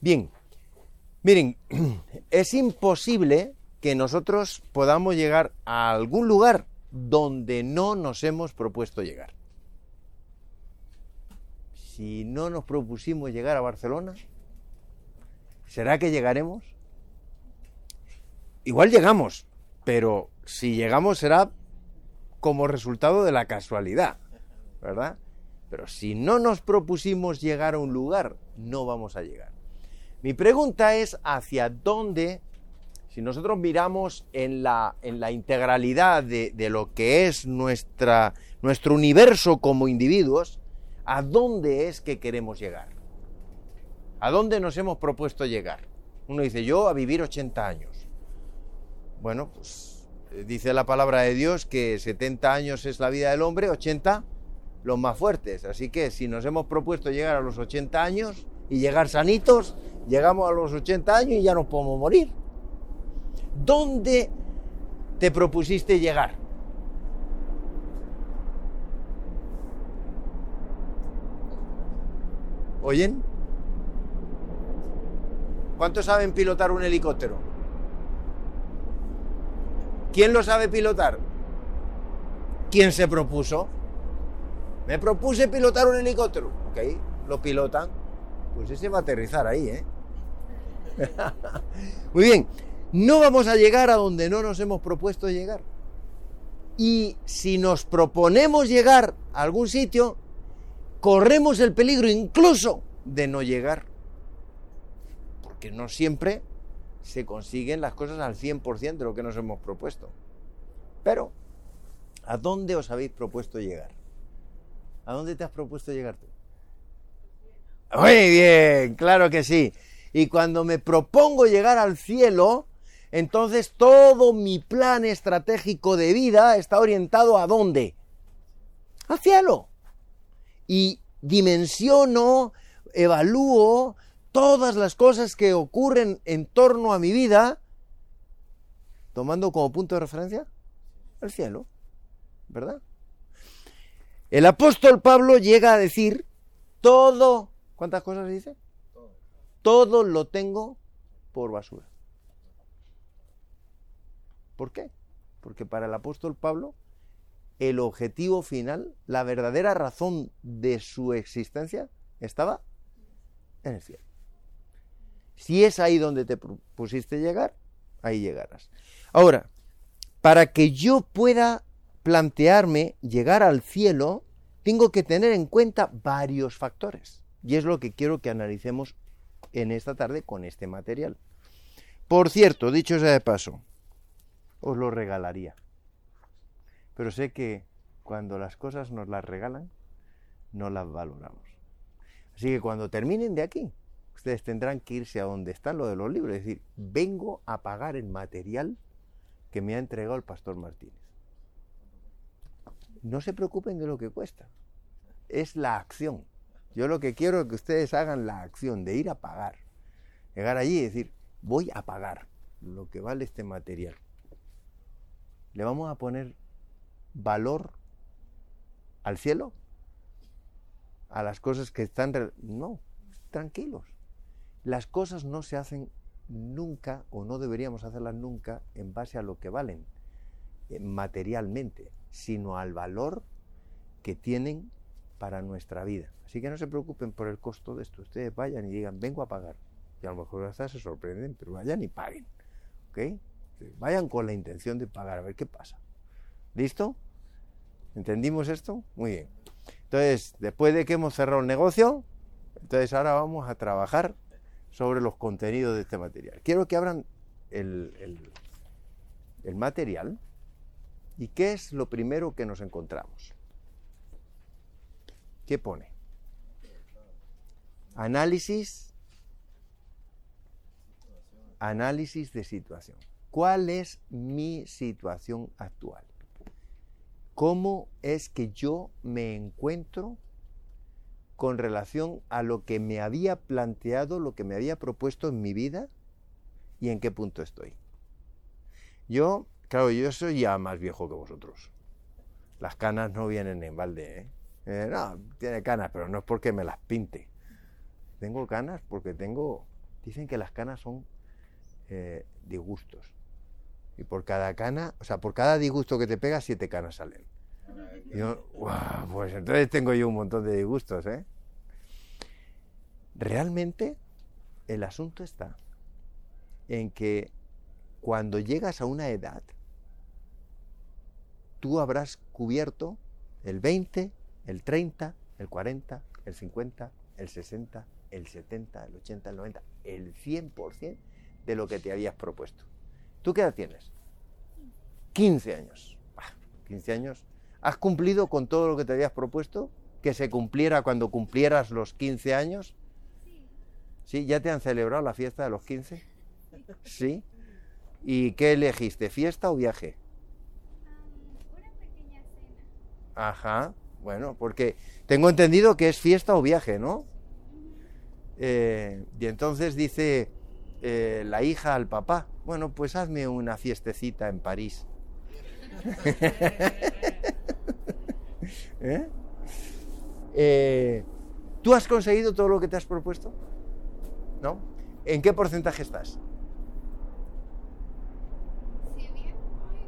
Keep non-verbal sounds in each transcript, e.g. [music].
Bien, miren, [clears throat] es imposible que nosotros podamos llegar a algún lugar donde no nos hemos propuesto llegar. Si no nos propusimos llegar a Barcelona, ¿será que llegaremos? Igual llegamos, pero si llegamos será como resultado de la casualidad, ¿verdad? Pero si no nos propusimos llegar a un lugar, no vamos a llegar. Mi pregunta es hacia dónde, si nosotros miramos en la, en la integralidad de, de lo que es nuestra, nuestro universo como individuos, ¿a dónde es que queremos llegar? ¿A dónde nos hemos propuesto llegar? Uno dice, yo a vivir 80 años. Bueno, pues eh, dice la palabra de Dios que 70 años es la vida del hombre, 80 los más fuertes. Así que si nos hemos propuesto llegar a los 80 años y llegar sanitos, llegamos a los 80 años y ya nos podemos morir. ¿Dónde te propusiste llegar? ¿Oyen? ¿Cuántos saben pilotar un helicóptero? ¿Quién lo sabe pilotar? ¿Quién se propuso? Me propuse pilotar un helicóptero. Ok, lo pilotan. Pues ese va a aterrizar ahí, ¿eh? [laughs] Muy bien, no vamos a llegar a donde no nos hemos propuesto llegar. Y si nos proponemos llegar a algún sitio, corremos el peligro incluso de no llegar. Porque no siempre se consiguen las cosas al 100% de lo que nos hemos propuesto. Pero, ¿a dónde os habéis propuesto llegar? ¿A dónde te has propuesto llegar tú? Muy bien, claro que sí. Y cuando me propongo llegar al cielo, entonces todo mi plan estratégico de vida está orientado a dónde? Al cielo. Y dimensiono, evalúo todas las cosas que ocurren en torno a mi vida, tomando como punto de referencia el cielo, ¿verdad? El apóstol Pablo llega a decir, todo, ¿cuántas cosas dice? Todo lo tengo por basura. ¿Por qué? Porque para el apóstol Pablo el objetivo final, la verdadera razón de su existencia estaba en el cielo. Si es ahí donde te pusiste llegar, ahí llegarás. Ahora, para que yo pueda plantearme llegar al cielo, tengo que tener en cuenta varios factores. Y es lo que quiero que analicemos en esta tarde con este material. Por cierto, dicho sea de paso, os lo regalaría. Pero sé que cuando las cosas nos las regalan, no las valoramos. Así que cuando terminen de aquí, ustedes tendrán que irse a donde está lo de los libros, es decir, vengo a pagar el material que me ha entregado el pastor Martínez. No se preocupen de lo que cuesta, es la acción. Yo lo que quiero es que ustedes hagan la acción de ir a pagar, llegar allí y decir, voy a pagar lo que vale este material. Le vamos a poner valor al cielo, a las cosas que están... No, tranquilos. Las cosas no se hacen nunca o no deberíamos hacerlas nunca en base a lo que valen eh, materialmente, sino al valor que tienen para nuestra vida. Así que no se preocupen por el costo de esto. Ustedes vayan y digan, vengo a pagar. Y a lo mejor hasta se sorprenden, pero vayan y paguen. ¿Ok? Vayan con la intención de pagar, a ver qué pasa. ¿Listo? ¿Entendimos esto? Muy bien. Entonces, después de que hemos cerrado el negocio, entonces ahora vamos a trabajar sobre los contenidos de este material. Quiero que abran el, el material. ¿Y qué es lo primero que nos encontramos? ¿Qué pone? Análisis. Análisis de situación. ¿Cuál es mi situación actual? ¿Cómo es que yo me encuentro con relación a lo que me había planteado, lo que me había propuesto en mi vida y en qué punto estoy? Yo, claro, yo soy ya más viejo que vosotros. Las canas no vienen en balde, ¿eh? Eh no, tiene canas, pero no es porque me las pinte. Tengo canas porque tengo Dicen que las canas son eh, disgustos. Y por cada cana, o sea, por cada disgusto que te pega, siete canas salen. Y yo, "Guau, pues entonces tengo yo un montón de disgustos, ¿eh? Realmente el asunto está en que cuando llegas a una edad, tú habrás cubierto el 20, el 30, el 40, el 50, el 60, el 70, el 80, el 90, el 100% de lo que te habías propuesto. ¿Tú qué edad tienes? 15 años. Bah, 15 años. ¿Has cumplido con todo lo que te habías propuesto? ¿Que se cumpliera cuando cumplieras los 15 años? ¿Sí? ¿Ya te han celebrado la fiesta de los 15? ¿Sí? ¿Y qué elegiste, fiesta o viaje? una pequeña cena. Ajá, bueno, porque tengo entendido que es fiesta o viaje, ¿no? Eh, y entonces dice eh, la hija al papá, bueno, pues hazme una fiestecita en París. [laughs] ¿Eh? ¿Tú has conseguido todo lo que te has propuesto? ¿No? ¿En qué porcentaje estás? Si bien hoy,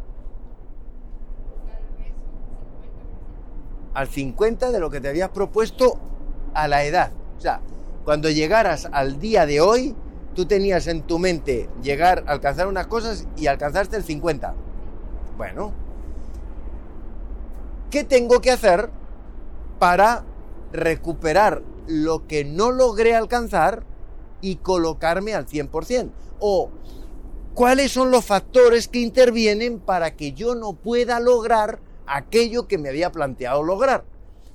tal vez un 50%. Al 50 de lo que te habías propuesto a la edad. O sea, cuando llegaras al día de hoy, tú tenías en tu mente llegar a alcanzar unas cosas y alcanzaste el 50. Bueno, ¿qué tengo que hacer para recuperar lo que no logré alcanzar y colocarme al 100%? O cuáles son los factores que intervienen para que yo no pueda lograr aquello que me había planteado lograr.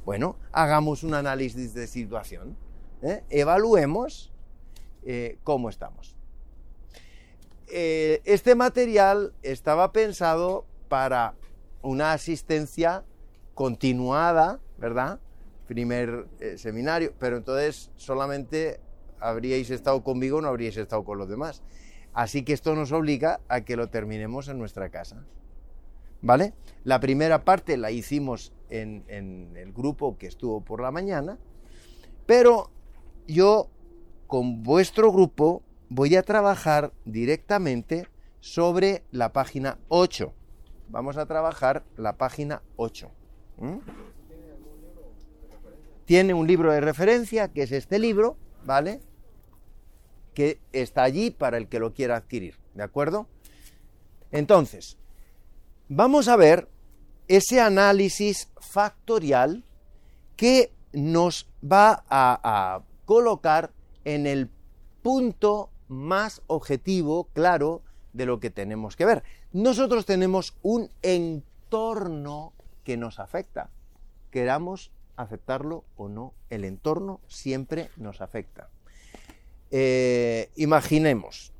Bueno, hagamos un análisis de situación, ¿eh? evaluemos eh, cómo estamos. Eh, este material estaba pensado para una asistencia continuada, ¿verdad? Primer seminario, pero entonces solamente habríais estado conmigo, no habríais estado con los demás. Así que esto nos obliga a que lo terminemos en nuestra casa. ¿Vale? La primera parte la hicimos en, el grupo que estuvo por la mañana, pero yo con vuestro grupo voy a trabajar directamente sobre la página 8. Vamos a trabajar la página 8. ¿Mm? Tiene un libro de referencia, que es este libro, ¿vale? Que está allí para el que lo quiera adquirir, ¿de acuerdo? Entonces, vamos a ver ese análisis factorial que nos va a, colocar en el punto más objetivo, claro, de lo que tenemos que ver. Nosotros tenemos un entorno que nos afecta. Queramos aceptarlo o no, el entorno siempre nos afecta. Eh, imaginemos,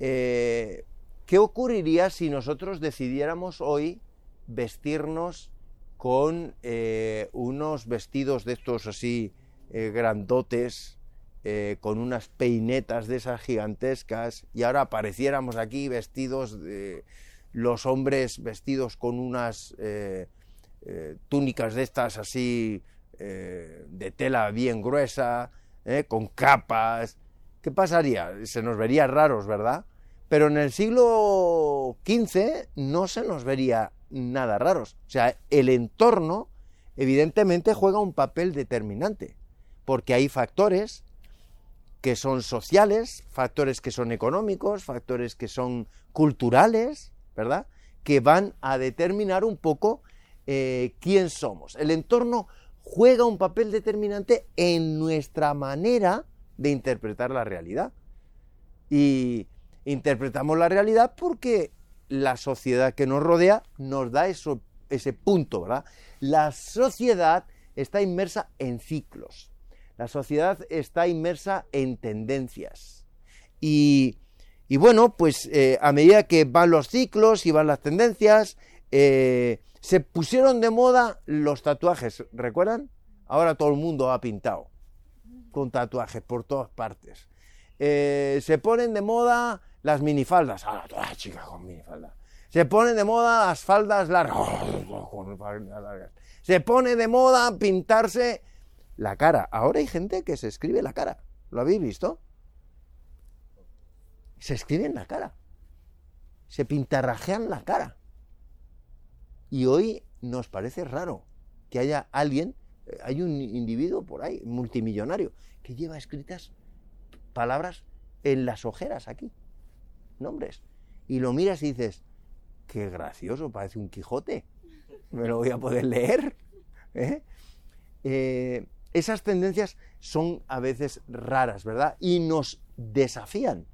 eh, ¿qué ocurriría si nosotros decidiéramos hoy vestirnos con eh, unos vestidos de estos así eh, grandotes, eh, con unas peinetas de esas gigantescas, y ahora apareciéramos aquí vestidos de los hombres vestidos con unas túnicas de estas así de tela bien gruesa, con capas. ¿Qué pasaría? Se nos vería raros, ¿verdad? Pero en el siglo XV no se nos vería nada raros. O sea, el entorno evidentemente juega un papel determinante, porque hay factores que son sociales, factores que son económicos, factores que son culturales, ¿verdad? Que van a determinar un poco eh, quién somos. El entorno juega un papel determinante en nuestra manera de interpretar la realidad. Y interpretamos la realidad porque la sociedad que nos rodea nos da eso, ese punto, ¿verdad? La sociedad está inmersa en ciclos. La sociedad está inmersa en tendencias. Y, y bueno, pues eh, a medida que van los ciclos y van las tendencias, eh, se pusieron de moda los tatuajes, ¿recuerdan? Ahora todo el mundo ha pintado con tatuajes por todas partes. Eh, se ponen de moda las minifaldas, ahora todas las chicas con minifalda. Se ponen de moda las faldas largas, [laughs] con faldas largas. Se pone de moda pintarse la cara. Ahora hay gente que se escribe la cara. ¿Lo habéis visto? se escriben la cara, se pintarrajean la cara. Y hoy nos parece raro que haya alguien, eh, hay un individuo por ahí, multimillonario, que lleva escritas palabras en las ojeras aquí, nombres. Y lo miras y dices, qué gracioso, parece un Quijote, me lo voy a poder leer. ¿eh? Eh, esas tendencias son a veces raras, ¿verdad? Y nos desafían.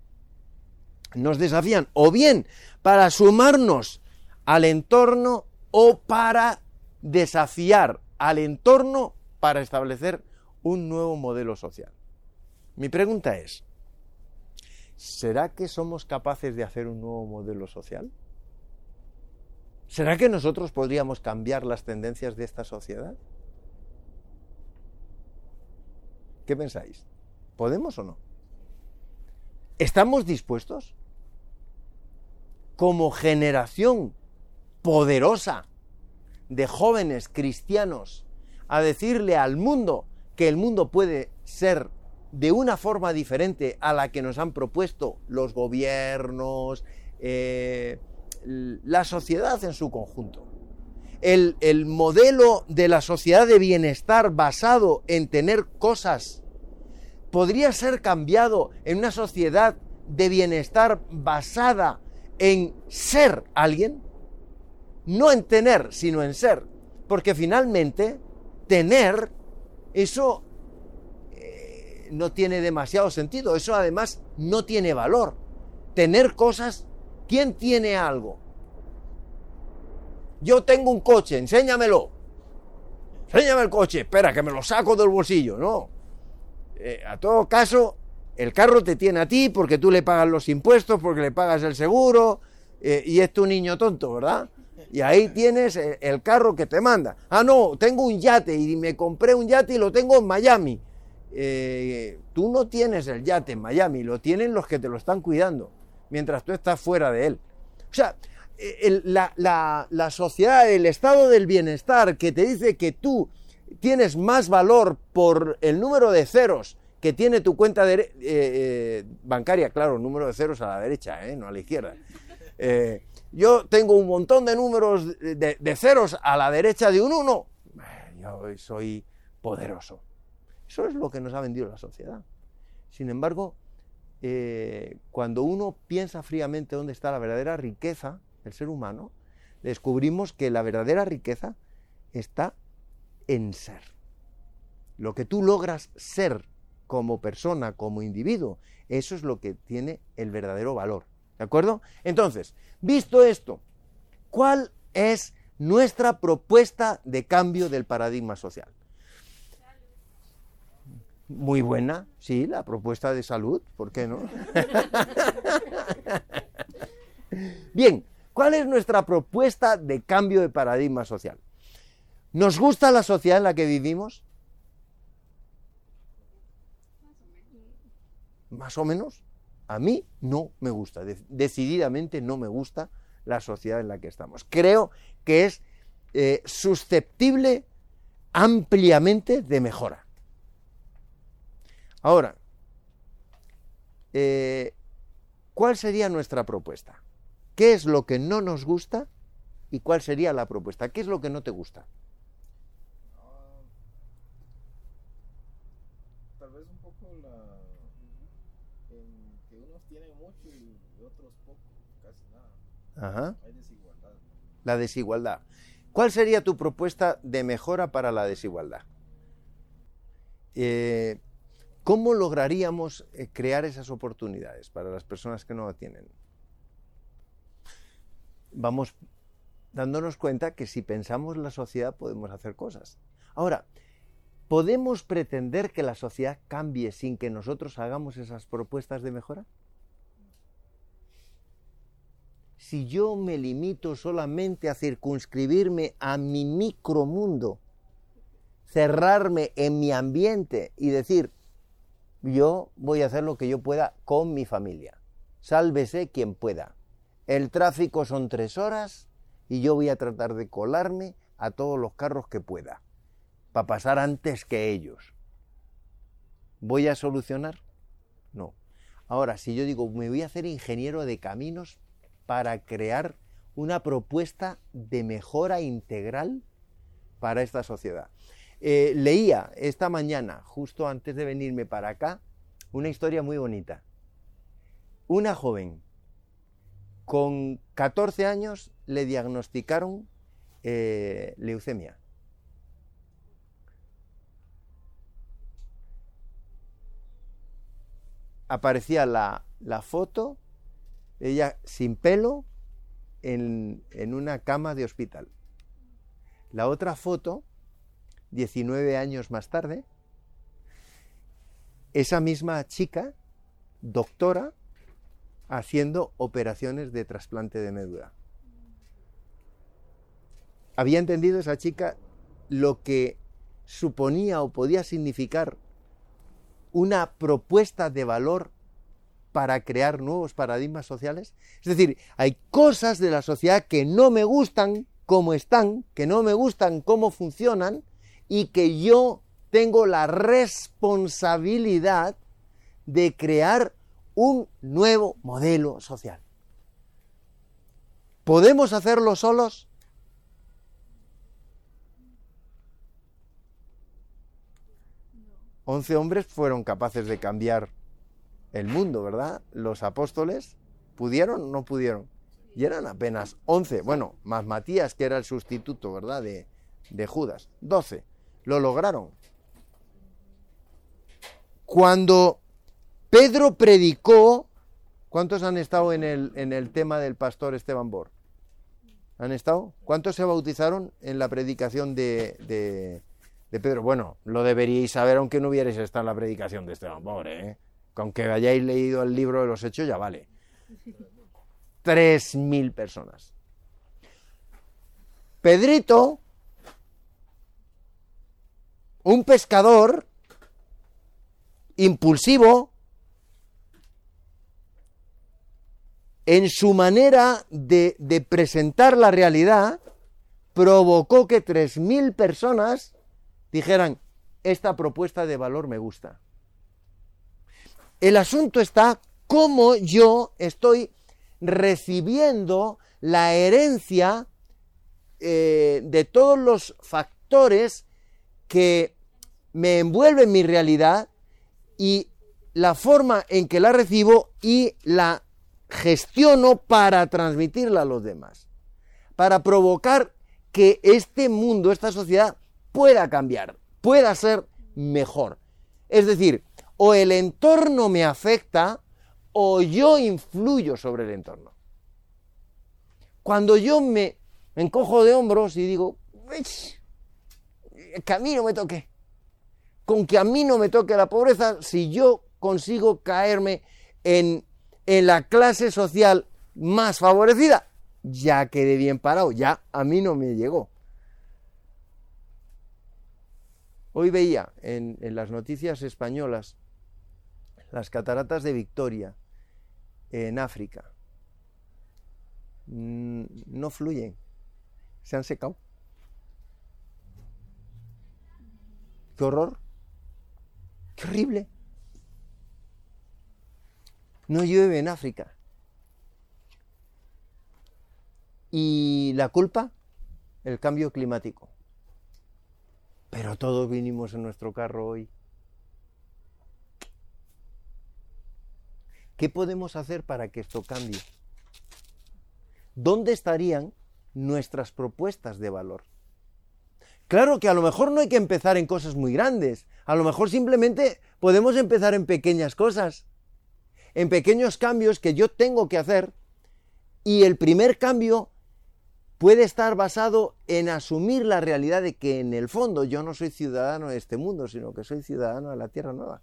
Nos desafían o bien para sumarnos al entorno o para desafiar al entorno para establecer un nuevo modelo social. Mi pregunta es, ¿será que somos capaces de hacer un nuevo modelo social? ¿Será que nosotros podríamos cambiar las tendencias de esta sociedad? ¿Qué pensáis? ¿Podemos o no? ¿Estamos dispuestos? Como generación poderosa de jóvenes cristianos a decirle al mundo que el mundo puede ser de una forma diferente a la que nos han propuesto los gobiernos, eh, la sociedad en su conjunto. El, el, modelo de la sociedad de bienestar basado en tener cosas podría ser cambiado en una sociedad de bienestar basada en ser alguien, no en tener, sino en ser, porque finalmente tener, eso no tiene demasiado sentido, eso además no tiene valor. Tener cosas ¿Quién tiene algo? Yo tengo un coche, enséñamelo. Enséñame el coche, espera, que me lo saco del bolsillo, ¿no? Eh, a todo caso, el carro te tiene a ti porque tú le pagas los impuestos, porque le pagas el seguro, eh, y es tu niño tonto, ¿verdad? Y ahí tienes el, carro que te manda. Ah, no, tengo un yate y me compré un yate y lo tengo en Miami. Eh, tú no tienes el yate en Miami, lo tienen los que te lo están cuidando mientras tú estás fuera de él. O sea, la, sociedad, el estado del bienestar que te dice que tú tienes más valor por el número de ceros que tiene tu cuenta eh, eh, bancaria, claro, número de ceros a la derecha, ¿eh? no a la izquierda. yo tengo un montón de números de, de ceros a la derecha de un uno. Yo soy poderoso. Eso es lo que nos ha vendido la sociedad. Sin embargo, eh, cuando uno piensa fríamente dónde está la verdadera riqueza del ser humano, descubrimos que la verdadera riqueza está en ser. Lo que tú logras ser como persona, como individuo, eso es lo que tiene el verdadero valor. ¿De acuerdo? Entonces, visto esto, ¿cuál es nuestra propuesta de cambio del paradigma social? Muy buena, sí, la propuesta de salud, ¿por qué no? [laughs] Bien, ¿cuál es nuestra propuesta de cambio de paradigma social? ¿Nos gusta la sociedad en la que vivimos? Más o menos. A mí no me gusta, decididamente no me gusta la sociedad en la que estamos. Creo que es eh, susceptible ampliamente de mejora. Ahora, eh, ¿cuál sería nuestra propuesta? ¿Qué es lo que no nos gusta y cuál sería la propuesta? ¿Qué es lo que no te gusta? tal vez un poco la en que unos tienen mucho y otros poco, casi nada. Ajá. Hay desigualdad. La desigualdad. ¿Cuál sería tu propuesta de mejora para la desigualdad? Eh, ¿Cómo lograríamos eh, crear esas oportunidades para las personas que no la tienen? Vamos dándonos cuenta que si pensamos la sociedad podemos hacer cosas. Ahora, ¿podemos pretender que la sociedad cambie sin que nosotros hagamos esas propuestas de mejora? Si yo me limito solamente a circunscribirme a mi micromundo, cerrarme en mi ambiente y decir, yo voy a hacer lo que yo pueda con mi familia. Sálvese quien pueda. El tráfico son tres horas y yo voy a tratar de colarme a todos los carros que pueda, para pasar antes que ellos. ¿Voy a solucionar? No. Ahora, si yo digo, me voy a hacer ingeniero de caminos para crear una propuesta de mejora integral para esta sociedad. Eh, leía esta mañana, justo antes de venirme para acá, una historia muy bonita. Una joven con 14 años le diagnosticaron eh, leucemia. Aparecía la, la foto, ella sin pelo, en, en una cama de hospital. La otra foto, 19 años más tarde, esa misma chica, doctora, haciendo operaciones de trasplante de médula. Había entendido esa chica lo que suponía o podía significar una propuesta de valor para crear nuevos paradigmas sociales? Es decir, hay cosas de la sociedad que no me gustan como están, que no me gustan cómo funcionan y que yo tengo la responsabilidad de crear un nuevo modelo social. ¿Podemos hacerlo solos? Once hombres fueron capaces de cambiar el mundo, ¿verdad? Los apóstoles pudieron o no pudieron. Y eran apenas 11, bueno, más Matías, que era el sustituto, ¿verdad? De, de Judas. 12. Lo lograron. Cuando Pedro predicó, ¿cuántos han estado en el, en el tema del pastor Esteban Bor? ¿Han estado? ¿Cuántos se bautizaron en la predicación de, de, Pedro? Bueno, lo deberíais saber aunque no hubierais estado en la predicación de Esteban Bor, ¿eh? Aunque hayáis leído el libro de los hechos, ya vale. Tres mil personas. Pedrito, un pescador impulsivo, en su manera de, presentar la realidad, provocó que tres mil personas dijeran, esta propuesta de valor me gusta. El asunto está cómo yo estoy recibiendo la herencia eh, de todos los factores que me envuelven mi realidad y la forma en que la recibo y la gestiono para transmitirla a los demás, para provocar que este mundo, esta sociedad pueda cambiar, pueda ser mejor. Es decir, o el entorno me afecta o yo influyo sobre el entorno. Cuando yo me encojo de hombros y digo, que a mí no me toque, con que a mí no me toque la pobreza, si yo consigo caerme en, en la clase social más favorecida, ya quedé bien parado, ya a mí no me llegó. Hoy veía en, en las noticias españolas las cataratas de Victoria en África. Mm, no fluyen, se han secado. Qué horror, qué horrible. No llueve en África. ¿Y la culpa? El cambio climático. Pero todos vinimos en nuestro carro hoy. ¿Qué podemos hacer para que esto cambie? ¿Dónde estarían nuestras propuestas de valor? Claro que a lo mejor no hay que empezar en cosas muy grandes, a lo mejor simplemente podemos empezar en pequeñas cosas, en pequeños cambios que yo tengo que hacer y el primer cambio puede estar basado en asumir la realidad de que en el fondo yo no soy ciudadano de este mundo, sino que soy ciudadano de la Tierra Nueva.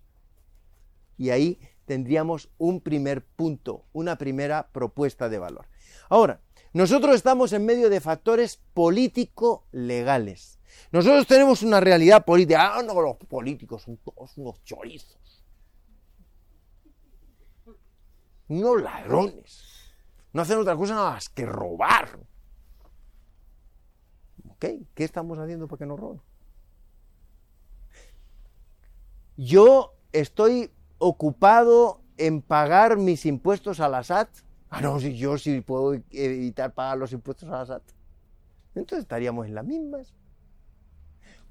Y ahí tendríamos un primer punto, una primera propuesta de valor. Ahora, nosotros estamos en medio de factores político-legales. Nosotros tenemos una realidad política. Ah, no, los políticos son todos unos chorizos. Unos ladrones. No hacen otra cosa nada más que robar. ¿Ok? ¿Qué estamos haciendo para que nos roben? Yo estoy ocupado en pagar mis impuestos a la SAT? Ah, no, si yo sí puedo evitar pagar los impuestos a la SAT. Entonces estaríamos en las mismas.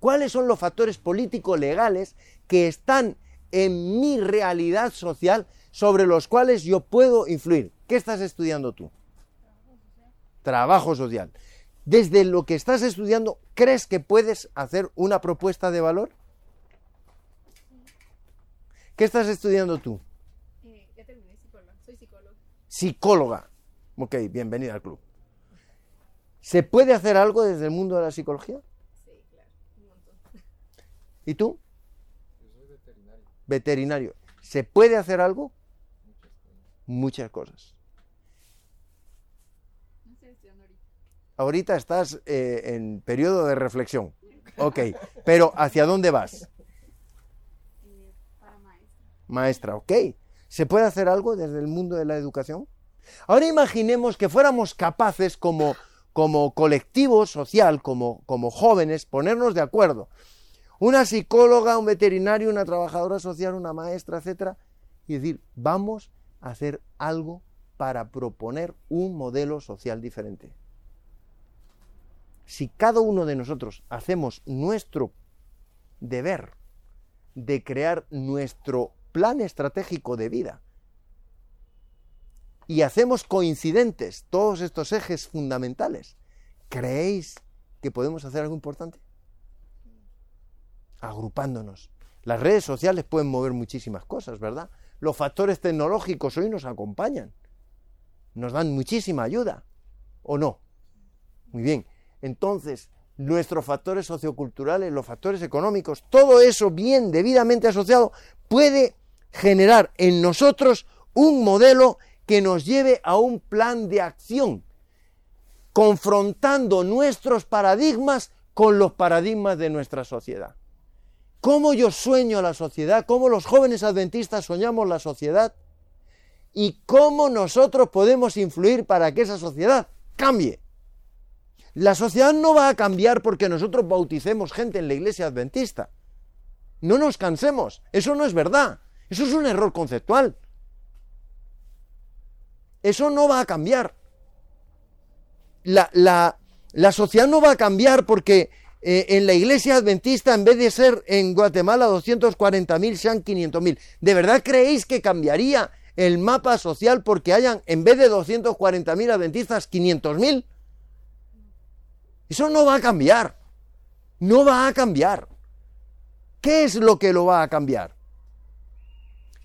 ¿Cuáles son los factores políticos legales que están en mi realidad social sobre los cuales yo puedo influir? ¿Qué estás estudiando tú? Trabajo social. Desde lo que estás estudiando, ¿crees que puedes hacer una propuesta de valor? ¿Qué estás estudiando tú? Eh, ya terminé psicóloga. Soy psicóloga. Psicóloga. Ok, bienvenida al club. ¿Se puede hacer algo desde el mundo de la psicología? Sí, claro. Un montón. ¿Y tú? Yo soy veterinario. Veterinario. ¿Se puede hacer algo? Muchas cosas. Ahorita. Ahorita estás eh, en periodo de reflexión. Ok, pero ¿hacia dónde vas? Para maestra. Maestra, ok. ¿Se puede hacer algo desde el mundo de la educación? Ahora imaginemos que fuéramos capaces como, como colectivo social, como, como jóvenes, ponernos de acuerdo. Una psicóloga, un veterinario, una trabajadora social, una maestra, etcétera, y decir, vamos a hacer algo para proponer un modelo social diferente. Si cada uno de nosotros hacemos nuestro deber de crear nuestro plan estratégico de vida y hacemos coincidentes todos estos ejes fundamentales, ¿creéis que podemos hacer algo importante? Agrupándonos. Las redes sociales pueden mover muchísimas cosas, ¿verdad? Los factores tecnológicos hoy nos acompañan, nos dan muchísima ayuda, ¿o no? Muy bien. Entonces, nuestros factores socioculturales, los factores económicos, todo eso bien debidamente asociado puede generar en nosotros un modelo que nos lleve a un plan de acción, confrontando nuestros paradigmas con los paradigmas de nuestra sociedad. ¿Cómo yo sueño la sociedad? ¿Cómo los jóvenes adventistas soñamos la sociedad? ¿Y cómo nosotros podemos influir para que esa sociedad cambie? La sociedad no va a cambiar porque nosotros bauticemos gente en la iglesia adventista. No nos cansemos, eso no es verdad, eso es un error conceptual. Eso no va a cambiar. La, la, la sociedad no va a cambiar porque eh, en la iglesia adventista, en vez de ser en Guatemala 240.000, sean 500.000. ¿De verdad creéis que cambiaría el mapa social porque hayan, en vez de 240.000 adventistas, 500.000? Eso no va a cambiar. No va a cambiar. ¿Qué es lo que lo va a cambiar?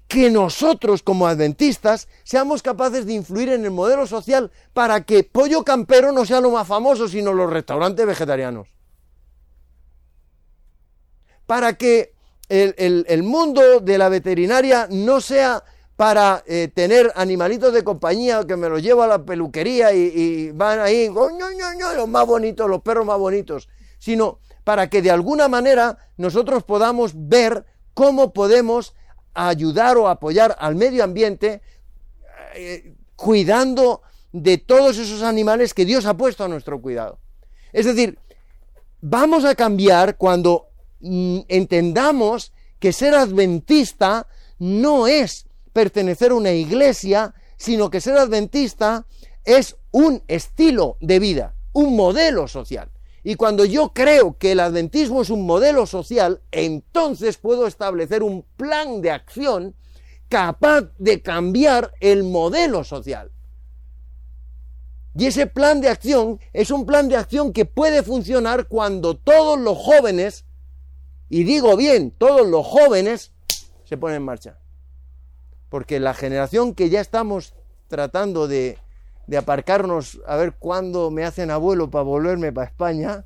Que nosotros como adventistas seamos capaces de influir en el modelo social para que Pollo Campero no sea lo más famoso, sino los restaurantes vegetarianos. Para que el, el- mundo de la veterinaria no sea para eh, tener animalitos de compañía que me los llevo a la peluquería y, van ahí, "Oh, ño", los más bonitos, los perros más bonitos, sino para que de alguna manera nosotros podamos ver cómo podemos ayudar o apoyar al medio ambiente eh, cuidando de todos esos animales que Dios ha puesto a nuestro cuidado. Es decir, vamos a cambiar cuando entendamos que ser adventista no es pertenecer a una iglesia, sino que ser adventista es un estilo de vida, un modelo social. Y cuando yo creo que el adventismo es un modelo social, entonces puedo establecer un plan de acción capaz de cambiar el modelo social. Y ese plan de acción es un plan de acción que puede funcionar cuando todos los jóvenes, y digo bien, todos los jóvenes, se ponen en marcha. Porque la generación que ya estamos tratando de, aparcarnos a ver cuándo me hacen abuelo para volverme para España,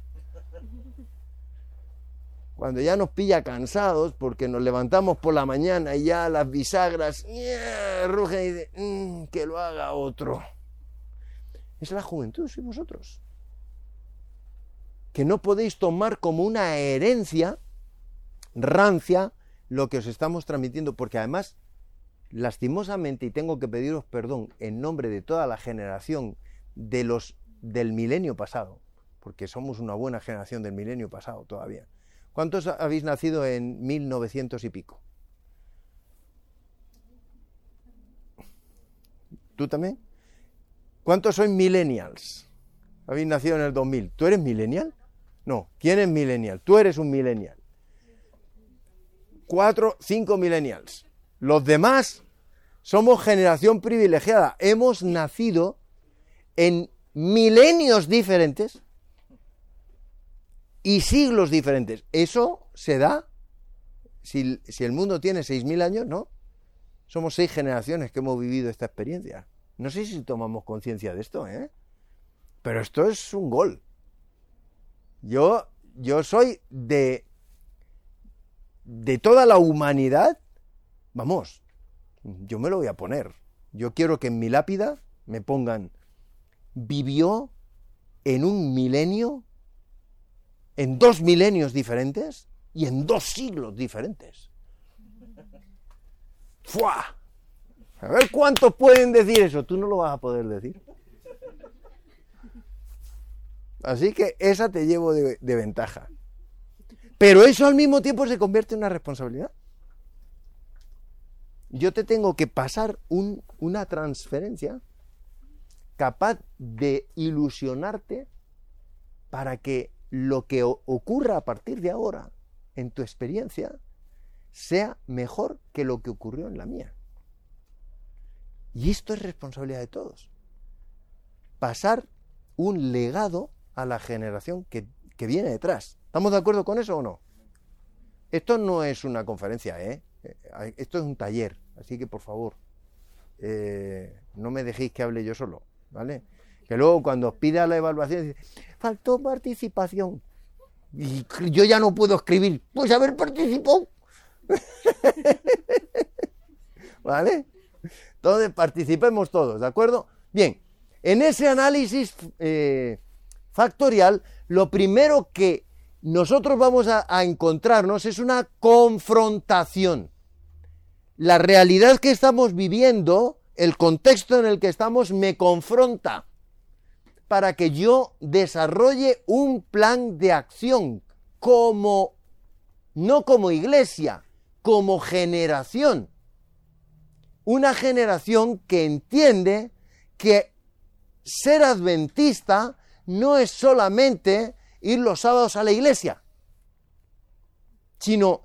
cuando ya nos pilla cansados porque nos levantamos por la mañana y ya las bisagras rugen y dicen, "Mm, que lo haga otro. Es la juventud, sois vosotros. Que no podéis tomar como una herencia rancia lo que os estamos transmitiendo, porque además, lastimosamente, y tengo que pediros perdón en nombre de toda la generación de los del milenio pasado, porque somos una buena generación del milenio pasado todavía. ¿Cuántos habéis nacido en 1900 y pico? ¿Tú también? ¿Cuántos sois millennials? Habéis nacido en el 2000. ¿Tú eres millennial? No. ¿Quién es millennial? Tú eres un millennial. Cuatro, cinco millennials. Los demás somos generación privilegiada. Hemos nacido en milenios diferentes y siglos diferentes. Eso se da si, si el mundo tiene 6.000 años, ¿no? Somos seis generaciones que hemos vivido esta experiencia. No sé si tomamos conciencia de esto, ¿eh? Pero esto es un gol. Yo, yo soy de, de toda la humanidad, vamos, yo me lo voy a poner. Yo quiero que en mi lápida me pongan, vivió en un milenio, en dos milenios diferentes y en dos siglos diferentes. ¡Fua! A ver cuántos pueden decir eso. Tú no lo vas a poder decir. Así que esa te llevo de, de ventaja. Pero eso al mismo tiempo se convierte en una responsabilidad. Yo te tengo que pasar un- una transferencia capaz de ilusionarte para que lo que ocurra a partir de ahora en tu experiencia sea mejor que lo que ocurrió en la mía. Y esto es responsabilidad de todos. Pasar un legado a la generación que, que viene detrás. ¿Estamos de acuerdo con eso o no? Esto no es una conferencia, ¿eh? Eh, Esto es un taller, así que por favor, eh, no me dejéis que hable yo solo, ¿vale? Que luego cuando os pida la evaluación, dice, faltó participación. Y yo ya no puedo escribir, pues haber participado. [laughs] ¿Vale? Entonces participemos todos, ¿de acuerdo? Bien, en ese análisis eh, factorial, lo primero que nosotros vamos a, encontrarnos es una confrontación. La realidad que estamos viviendo, el contexto en el que estamos, me confronta para que yo desarrolle un plan de acción como, no como iglesia, como generación. Una generación que entiende que ser adventista no es solamente ir los sábados a la iglesia, sino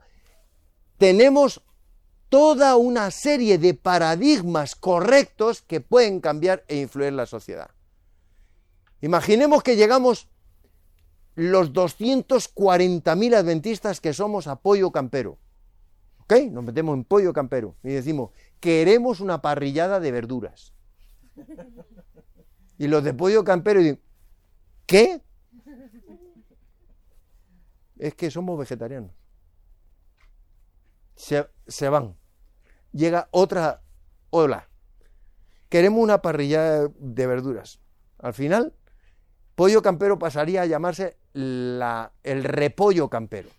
tenemos toda una serie de paradigmas correctos que pueden cambiar e influir en la sociedad. Imaginemos que llegamos los 240.000 adventistas que somos a Pollo Campero. ¿Ok? Nos metemos en Pollo Campero y decimos, queremos una parrillada de verduras. [laughs] Y los de Pollo Campero dicen, ¿qué? Es que somos vegetarianos. Se, se van. Llega otra ola. Queremos una parrillada de verduras. Al final, Pollo Campero pasaría a llamarse la, el repollo campero. [laughs]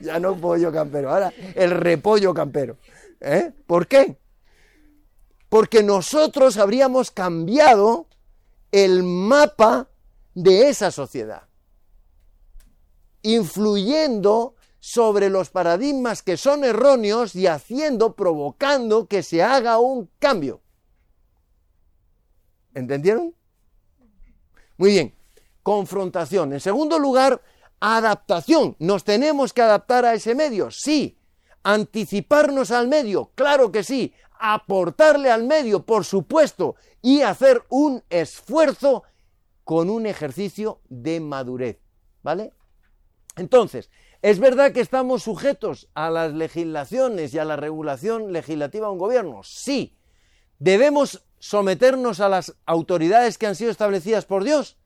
ya no pollo campero, ahora el repollo campero. ¿Eh? ¿Por qué? Porque nosotros habríamos cambiado el mapa de esa sociedad, influyendo sobre los paradigmas que son erróneos y haciendo, provocando que se haga un cambio. ¿Entendieron? Muy bien. Confrontación. En segundo lugar, adaptación. ¿Nos tenemos que adaptar a ese medio? Sí. ¿Anticiparnos al medio? Claro que sí. ¿Aportarle al medio? Por supuesto. Y hacer un esfuerzo con un ejercicio de madurez. ¿Vale? Entonces, ¿es verdad que estamos sujetos a las legislaciones y a la regulación legislativa de un gobierno? Sí. ¿Debemos someternos a las autoridades que han sido establecidas por Dios?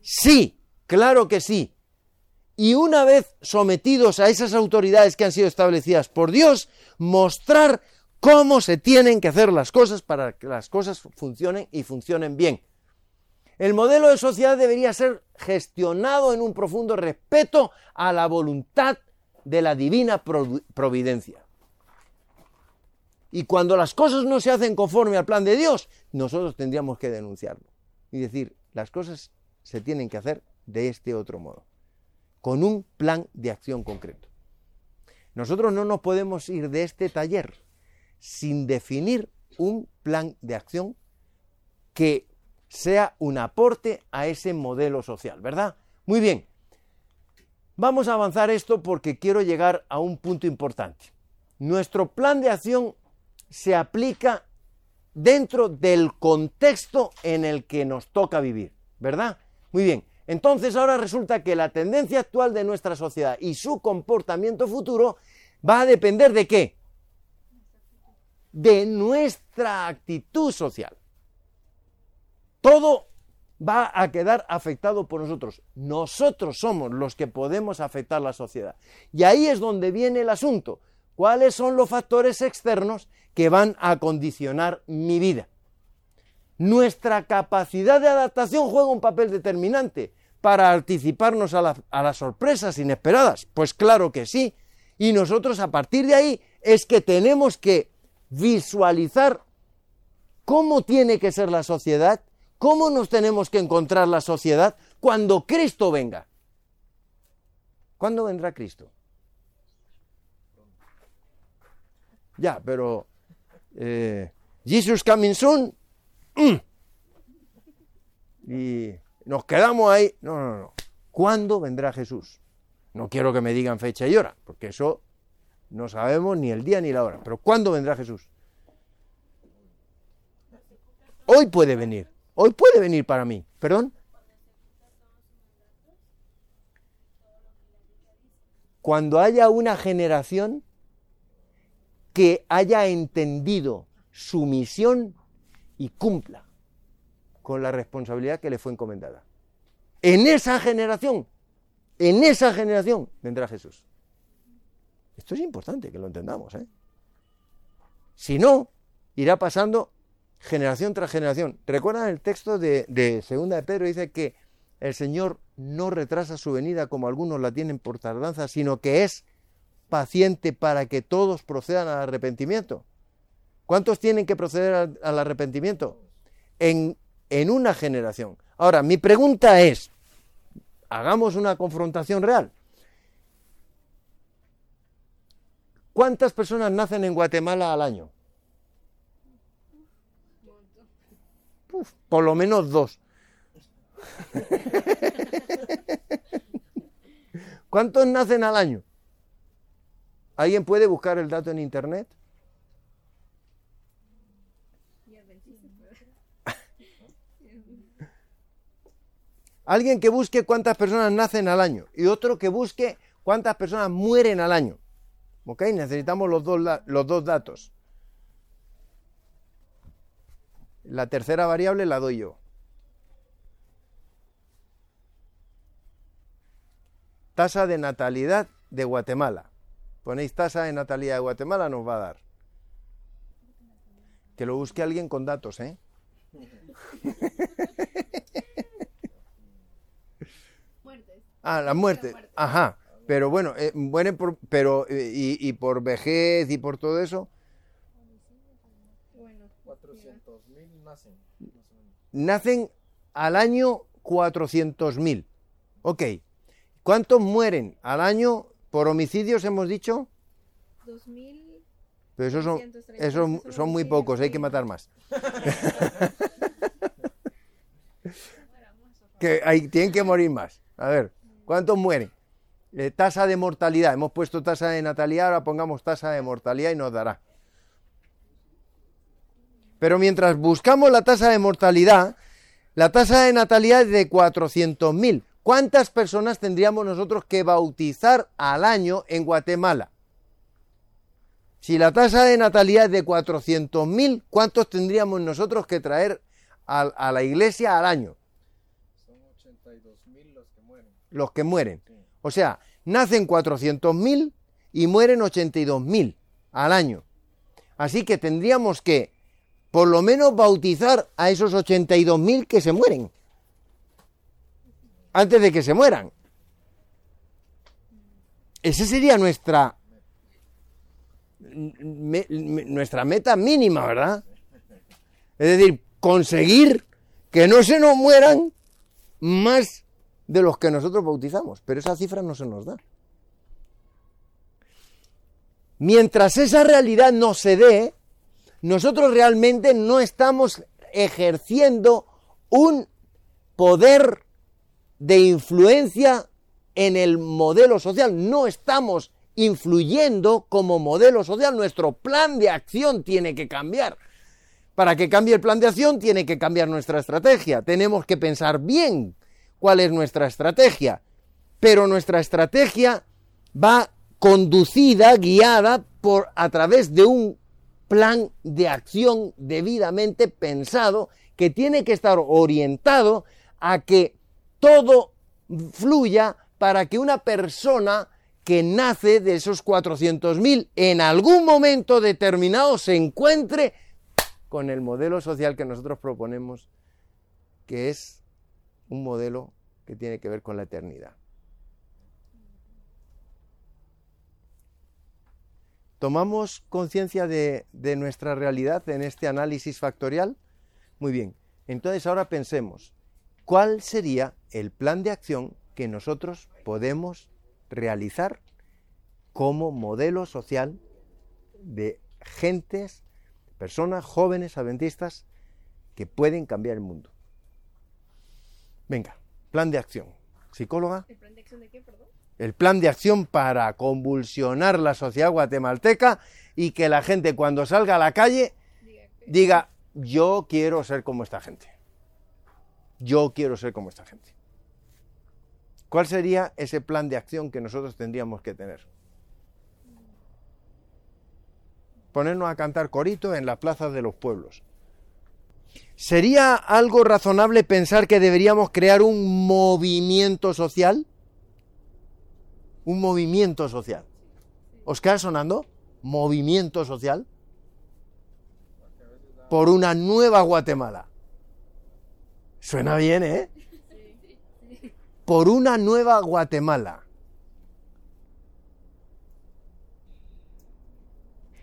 Sí, claro que sí. Y una vez sometidos a esas autoridades que han sido establecidas por Dios, mostrar cómo se tienen que hacer las cosas para que las cosas funcionen y funcionen bien. El modelo de sociedad debería ser gestionado en un profundo respeto a la voluntad de la divina providencia. Y cuando las cosas no se hacen conforme al plan de Dios, nosotros tendríamos que denunciarlo y decir, las cosas se tienen que hacer de este otro modo, con un plan de acción concreto. Nosotros no nos podemos ir de este taller sin definir un plan de acción que sea un aporte a ese modelo social, ¿verdad? Muy bien. Vamos a avanzar esto porque quiero llegar a un punto importante. Nuestro plan de acción se aplica dentro del contexto en el que nos toca vivir, ¿verdad? Muy bien. Entonces ahora resulta que la tendencia actual de nuestra sociedad y su comportamiento futuro va a depender de qué? De nuestra actitud social. Todo va a quedar afectado por nosotros. Nosotros somos los que podemos afectar la sociedad. Y ahí es donde viene el asunto. ¿Cuáles son los factores externos que van a condicionar mi vida? Nuestra capacidad de adaptación juega un papel determinante para anticiparnos a, a, las sorpresas inesperadas. Pues claro que sí. Y nosotros a partir de ahí es que tenemos que visualizar cómo tiene que ser la sociedad, cómo nos tenemos que encontrar la sociedad cuando Cristo venga. ¿Cuándo vendrá Cristo? Ya, pero eh, Jesus coming soon. Mm. Y nos quedamos ahí. No, no, no. ¿Cuándo vendrá Jesús? No quiero que me digan fecha y hora, porque eso no sabemos ni el día ni la hora. Pero ¿cuándo vendrá Jesús? Hoy puede venir. Hoy puede venir para mí. ¿Perdón? Cuando haya una generación que haya entendido su misión y cumpla con la responsabilidad que le fue encomendada. En esa generación, en esa generación vendrá Jesús. Esto es importante que lo entendamos. ¿eh? Si no, irá pasando generación tras generación. ¿Recuerdan el texto de, Segunda de Pedro? Dice que el Señor no retrasa su venida como algunos la tienen por tardanza, sino que es paciente para que todos procedan al arrepentimiento. ¿Cuántos tienen que proceder al, al arrepentimiento? En, en una generación. Ahora, mi pregunta es, hagamos una confrontación real. ¿Cuántas personas nacen en Guatemala al año? Por lo menos dos. [laughs] ¿Cuántos nacen al año? ¿Alguien puede buscar el dato en internet? Alguien que busque cuántas personas nacen al año y otro que busque cuántas personas mueren al año. ¿Ok? Necesitamos los dos, los dos datos. La tercera variable la doy yo. Tasa de natalidad de Guatemala. Ponéis tasa de natalidad de Guatemala, nos va a dar. Que lo busque alguien con datos, ¿eh? Muertes. Ah, la muerte. Ajá. Pero bueno, eh, mueren por, pero, eh, y, y, por vejez y por todo eso. Bueno, 400 mil nacen. al año 400.000. Ok. ¿Cuántos mueren al año por homicidios, hemos dicho? 2000. Pero esos son, 630, esos solo son muy pocos, hay que matar más. [laughs] que hay, tienen que morir más. A ver, ¿cuántos mueren? Eh, tasa de mortalidad. Hemos puesto tasa de natalidad, ahora pongamos tasa de mortalidad y nos dará. Pero mientras buscamos la tasa de mortalidad, la tasa de natalidad es de 400.000. ¿Cuántas personas tendríamos nosotros que bautizar al año en Guatemala? Si la tasa de natalidad es de 400.000, ¿cuántos tendríamos nosotros que traer a, a la iglesia al año? Son 82 mil los que mueren. Los que mueren. Sí. O sea, nacen 400.000 y mueren 82.000 al año. Así que tendríamos que por lo menos bautizar a esos 82.000 que se mueren. Antes de que se mueran. Esa sería nuestra nuestra meta mínima, ¿verdad? Es decir, conseguir que no se nos mueran más de los que nosotros bautizamos, pero esa cifra no se nos da. Mientras esa realidad no se dé, nosotros realmente no estamos ejerciendo un poder de influencia en el modelo social. No estamos influyendo como modelo social. Nuestro plan de acción tiene que cambiar. Para que cambie el plan de acción tiene que cambiar nuestra estrategia. Tenemos que pensar bien cuál es nuestra estrategia. Pero nuestra estrategia va conducida, guiada por a través de un plan de acción debidamente pensado que tiene que estar orientado a que todo fluya para que una persona que nace de esos 400.000 en algún momento determinado se encuentre con el modelo social que nosotros proponemos, que es un modelo que tiene que ver con la eternidad. ¿Tomamos conciencia de, nuestra realidad en este análisis factorial? Muy bien, entonces ahora pensemos, ¿cuál sería el plan de acción que nosotros podemos realizar como modelo social de gentes, personas jóvenes adventistas que pueden cambiar el mundo? Venga, plan de acción. ¿Psicóloga? ¿El plan de acción de qué, perdón? El plan de acción para convulsionar la sociedad guatemalteca y que la gente cuando salga a la calle diga, yo quiero ser como esta gente. Yo quiero ser como esta gente. ¿Cuál sería ese plan de acción que nosotros tendríamos que tener? Ponernos a cantar corito en las plazas de los pueblos. ¿Sería algo razonable pensar que deberíamos crear un movimiento social? Un movimiento social. ¿Os queda sonando? Movimiento social por una nueva Guatemala. Suena bien, ¿eh? Por una nueva Guatemala.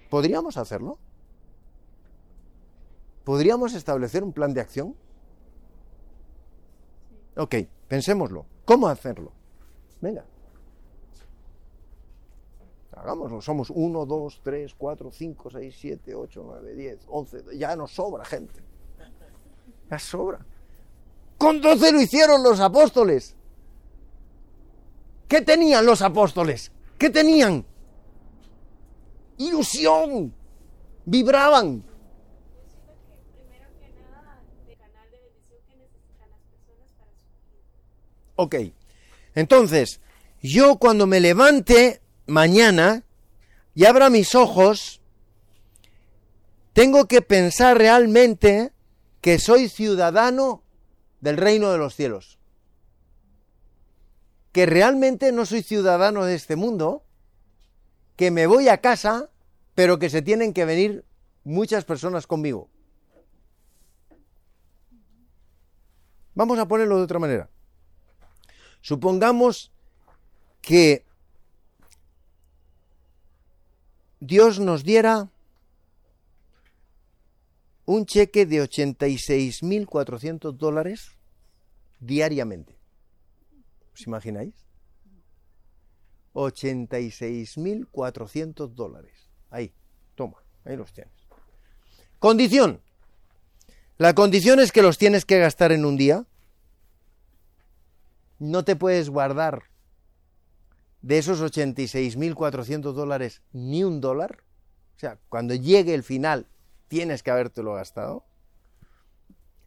¿Podríamos hacerlo? ¿Podríamos establecer un plan de acción? Ok, pensémoslo. ¿Cómo hacerlo? Venga. Hagámoslo, somos 1, 2, 3, 4, 5, 6, 7, 8, 9, 10, 11, ya nos sobra gente. Ya sobra. Con 12 lo hicieron los apóstoles. ¿Qué tenían los apóstoles? ¿Qué tenían? Ilusión. Vibraban. Ok. Entonces, yo cuando me levante mañana y abra mis ojos, tengo que pensar realmente que soy ciudadano del reino de los cielos. Que realmente no soy ciudadano de este mundo, que me voy a casa, pero que se tienen que venir muchas personas conmigo. Vamos a ponerlo de otra manera. Supongamos que Dios nos diera un cheque de 86.400 dólares diariamente. ¿Os imagináis? 86.400 dólares. Ahí, toma, ahí los tienes. Condición. La condición es que los tienes que gastar en un día. No te puedes guardar de esos 86.400 dólares ni un dólar. O sea, cuando llegue el final tienes que habértelo gastado.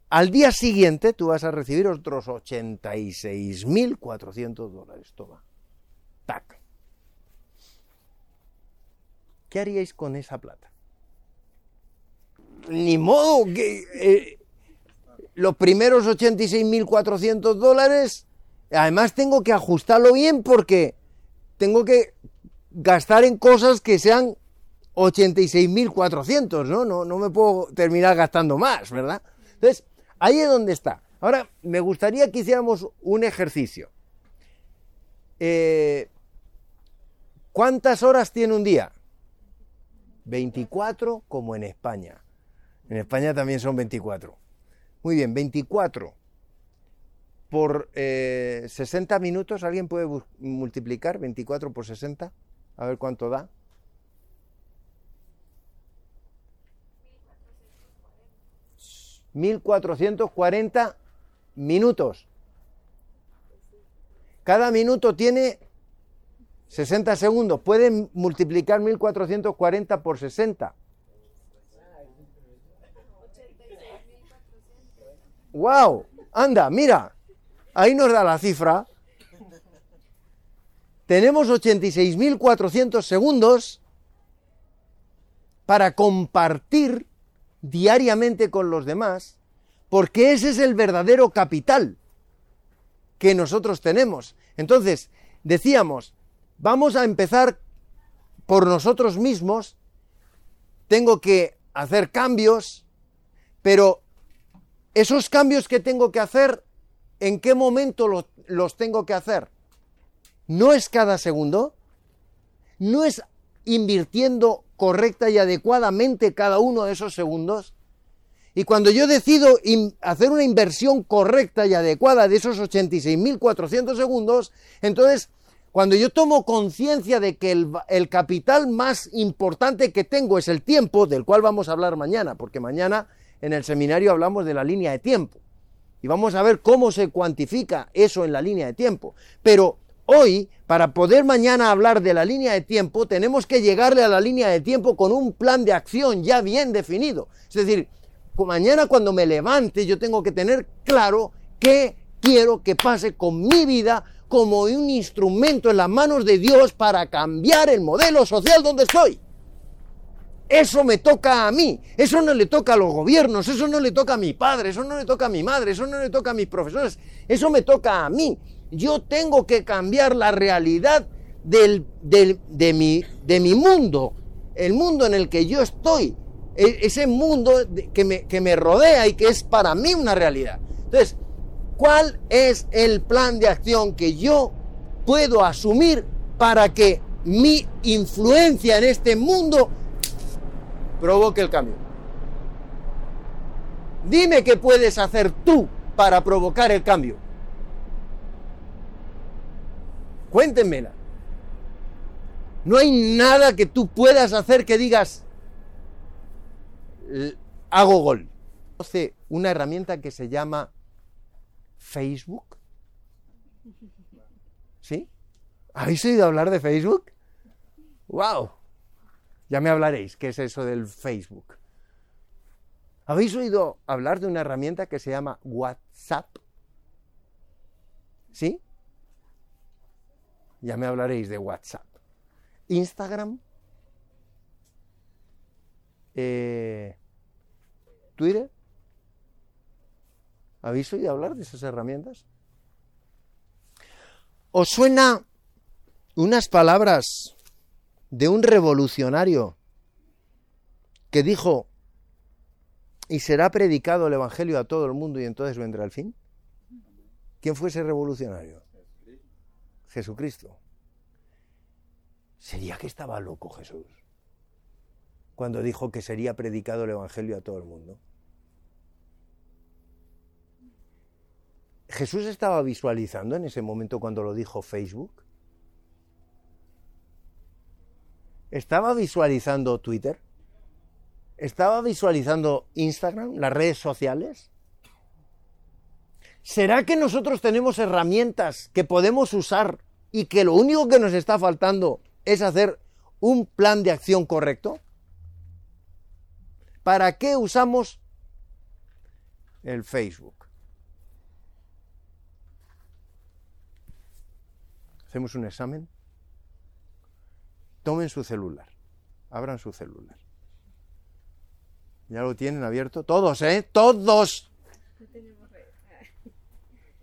Al día siguiente tú vas a recibir otros 86.400 dólares. Toma. Tac. ¿Qué haríais con esa plata? Ni modo que eh, los primeros 86.400 dólares, además tengo que ajustarlo bien porque tengo que gastar en cosas que sean 86.400, ¿no? ¿no? No me puedo terminar gastando más, ¿verdad? Entonces, ahí es donde está. Ahora, me gustaría que hiciéramos un ejercicio. Eh, ¿Cuántas horas tiene un día? 24 como en España. En España también son 24. Muy bien, 24 por eh, 60 minutos, ¿alguien puede multiplicar 24 por 60? A ver cuánto da. 1440 minutos. Cada minuto tiene 60 segundos. Pueden multiplicar 1440 por 60. ¡Wow! Anda, mira. Ahí nos da la cifra. Tenemos 86.400 segundos para compartir diariamente con los demás, porque ese es el verdadero capital que nosotros tenemos. Entonces, decíamos, vamos a empezar por nosotros mismos, tengo que hacer cambios, pero esos cambios que tengo que hacer, ¿en qué momento los, tengo que hacer? ¿No es cada segundo? ¿No es invirtiendo correcta y adecuadamente cada uno de esos segundos? Y cuando yo decido hacer una inversión correcta y adecuada de esos 86.400 segundos, entonces, cuando yo tomo conciencia de que el, capital más importante que tengo es el tiempo, del cual vamos a hablar mañana, porque mañana en el seminario hablamos de la línea de tiempo. Y vamos a ver cómo se cuantifica eso en la línea de tiempo. Pero hoy, para poder mañana hablar de la línea de tiempo, tenemos que llegarle a la línea de tiempo con un plan de acción ya bien definido. Es decir, mañana cuando me levante yo tengo que tener claro qué quiero que pase con mi vida como un instrumento en las manos de Dios para cambiar el modelo social donde estoy. Eso me toca a mí, eso no le toca a los gobiernos, eso no le toca a mi padre, eso no le toca a mi madre, eso no le toca a mis profesores, eso me toca a mí. Yo tengo que cambiar la realidad del, de, mi, de mi mundo, el mundo en el que yo estoy, e, ese mundo que me, que me rodea y que es para mí una realidad. Entonces, ¿cuál es el plan de acción que yo puedo asumir para que mi influencia en este mundo provoque el cambio? Dime qué puedes hacer tú para provocar el cambio. Cuéntenmela. No hay nada que tú puedas hacer que digas, hago gol. Hace una herramienta que se llama Facebook. ¿Sí? ¿Habéis oído hablar de Facebook? ¡Wow! Ya me hablaréis, ¿qué es eso del Facebook? ¿Habéis oído hablar de una herramienta que se llama WhatsApp? ¿Sí? Ya me hablaréis de WhatsApp. Instagram. Eh, Twitter. ¿Habéis oído hablar de esas herramientas? ¿Os suena unas palabras de un revolucionario que dijo, y será predicado el Evangelio a todo el mundo y entonces vendrá el fin? ¿Quién fue ese revolucionario? Jesucristo. ¿Sería que estaba loco Jesús? Cuando dijo que sería predicado el Evangelio a todo el mundo. Jesús estaba visualizando en ese momento cuando lo dijo Facebook. ¿Estaba visualizando Twitter? ¿Estaba visualizando Instagram, las redes sociales? ¿Será que nosotros tenemos herramientas que podemos usar y que lo único que nos está faltando es hacer un plan de acción correcto? ¿Para qué usamos el Facebook? Hacemos un examen tomen su celular, abran su celular. ¿Ya lo tienen abierto? Todos, ¿eh? Todos.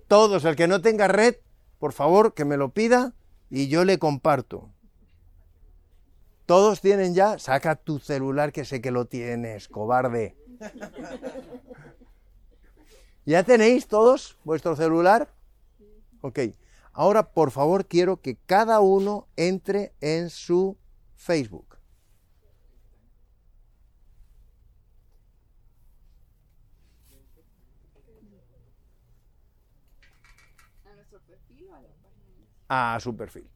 Todos. El que no tenga red, por favor, que me lo pida y yo le comparto. Todos tienen ya, saca tu celular que sé que lo tienes, cobarde. ¿Ya tenéis todos vuestro celular? Ok. Ahora, por favor, quiero que cada uno entre en su Facebook. A su perfil.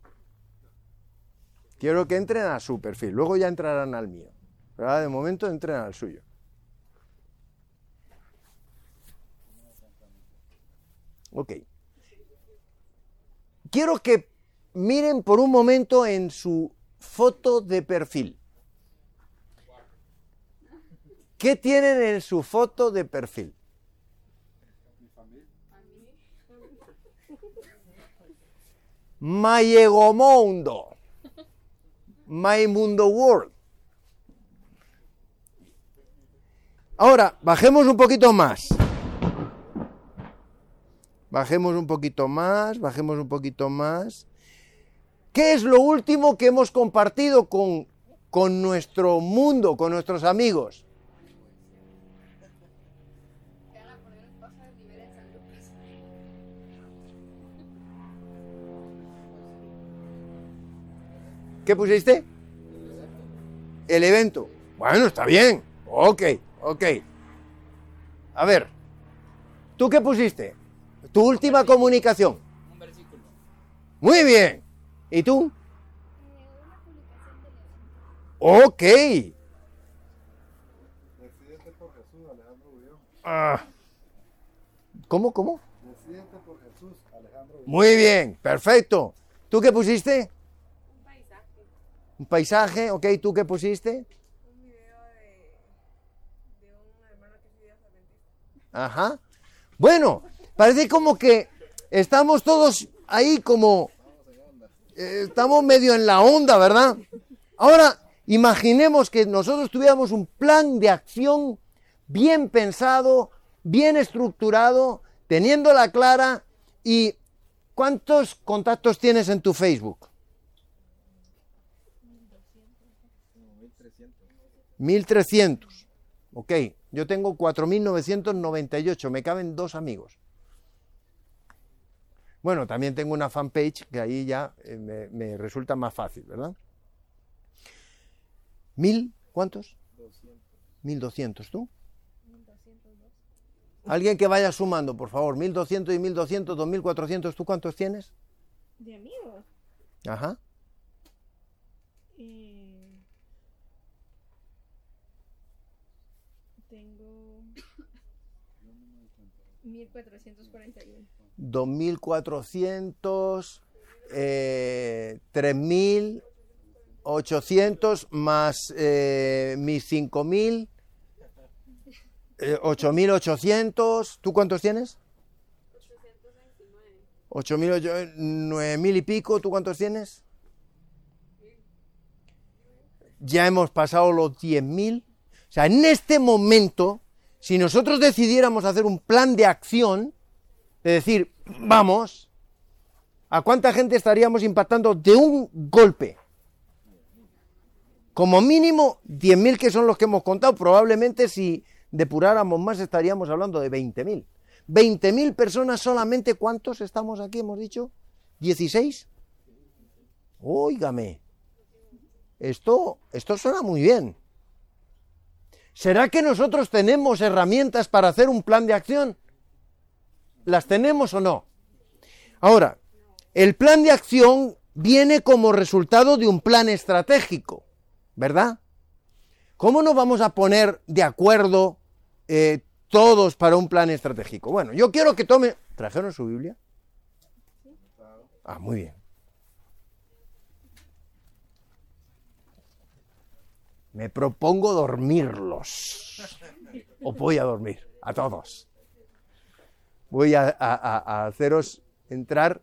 Quiero que entren a su perfil, luego ya entrarán al mío. Pero ahora de momento entren al suyo. Ok. Quiero que miren por un momento en su foto de perfil. ¿Qué tienen en su foto de perfil? Maiegomondo. My Mundo World. Ahora, bajemos un poquito más. Bajemos un poquito más, bajemos un poquito más. ¿Qué es lo último que hemos compartido con, con nuestro mundo, con nuestros amigos? ¿Qué pusiste? El evento. Bueno, está bien. Ok, ok. A ver, ¿tú qué pusiste? Tu última comunicación. Un versículo. Muy bien. ¿Y tú? Ok. Decidete por Jesús, Alejandro Bullón. Ah. ¿Cómo, cómo? Por Jesús, Alejandro. Muy bien, perfecto. ¿Tú qué pusiste? Un paisaje. Un paisaje, ok. ¿Tú qué pusiste? Un video de, de un hermano que adventista. Ajá. Bueno, parece como que estamos todos ahí como... eh, estamos medio en la onda, ¿verdad? Ahora, imaginemos que nosotros tuviéramos un plan de acción bien pensado, bien estructurado, teniéndola clara y... ¿Cuántos contactos tienes en tu Facebook? Como 1300. 1300. Ok, yo tengo 4998, me caben dos amigos. Bueno, también tengo una fanpage que ahí ya eh, me, me resulta más fácil, ¿verdad? ¿Mil? ¿Cuántos? 200. 1200, ¿tú? 1202. Alguien que vaya sumando, por favor. 1200 y 1200, 2400, ¿tú cuántos tienes? De amigos. Ajá. Eh, tengo [coughs] 1441. 2400, eh, 3800 más eh, mis 5000, eh, 8800. ¿Tú cuántos tienes? 8000, 9000 y pico. ¿Tú cuántos tienes? Ya hemos pasado los 10.000. O sea, en este momento, si nosotros decidiéramos hacer un plan de acción, de decir, vamos, ¿a cuánta gente estaríamos impactando de un golpe? Como mínimo 10.000 que son los que hemos contado, probablemente si depuráramos más estaríamos hablando de 20.000. 20.000 personas solamente, ¿cuántos estamos aquí? Hemos dicho, 16. Óigame, esto, esto suena muy bien. ¿Será que nosotros tenemos herramientas para hacer un plan de acción? ¿Las tenemos o no? Ahora, el plan de acción viene como resultado de un plan estratégico, ¿verdad? ¿Cómo nos vamos a poner de acuerdo eh, todos para un plan estratégico? Bueno, yo quiero que tome... ¿Trajeron su Biblia? Ah, muy bien. Me propongo dormirlos. Os voy a dormir, a todos. Voy a, haceros entrar.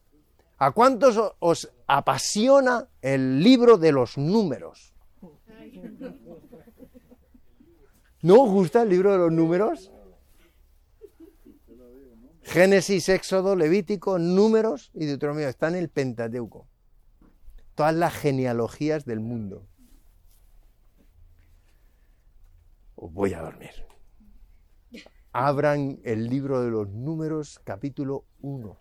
¿A cuántos os apasiona el libro de los números? ¿No os gusta el libro de los números? Génesis, Éxodo, Levítico, Números y Deuteronomio están en el Pentateuco. Todas las genealogías del mundo. Os voy a dormir. Abran el libro de los números, capítulo 1.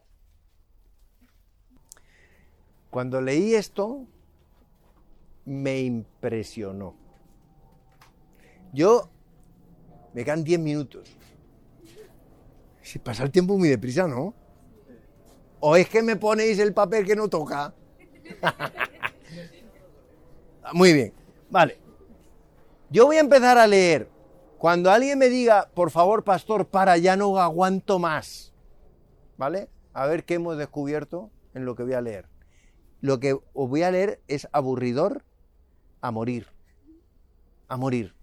Cuando leí esto, me impresionó. Yo, me quedan 10 minutos. Si pasa el tiempo muy deprisa, ¿no? ¿O es que me ponéis el papel que no toca? [laughs] muy bien, vale. Yo voy a empezar a leer. Cuando alguien me diga, por favor, pastor, para, ya no aguanto más. ¿Vale? A ver qué hemos descubierto en lo que voy a leer. Lo que os voy a leer es aburridor a morir. A morir.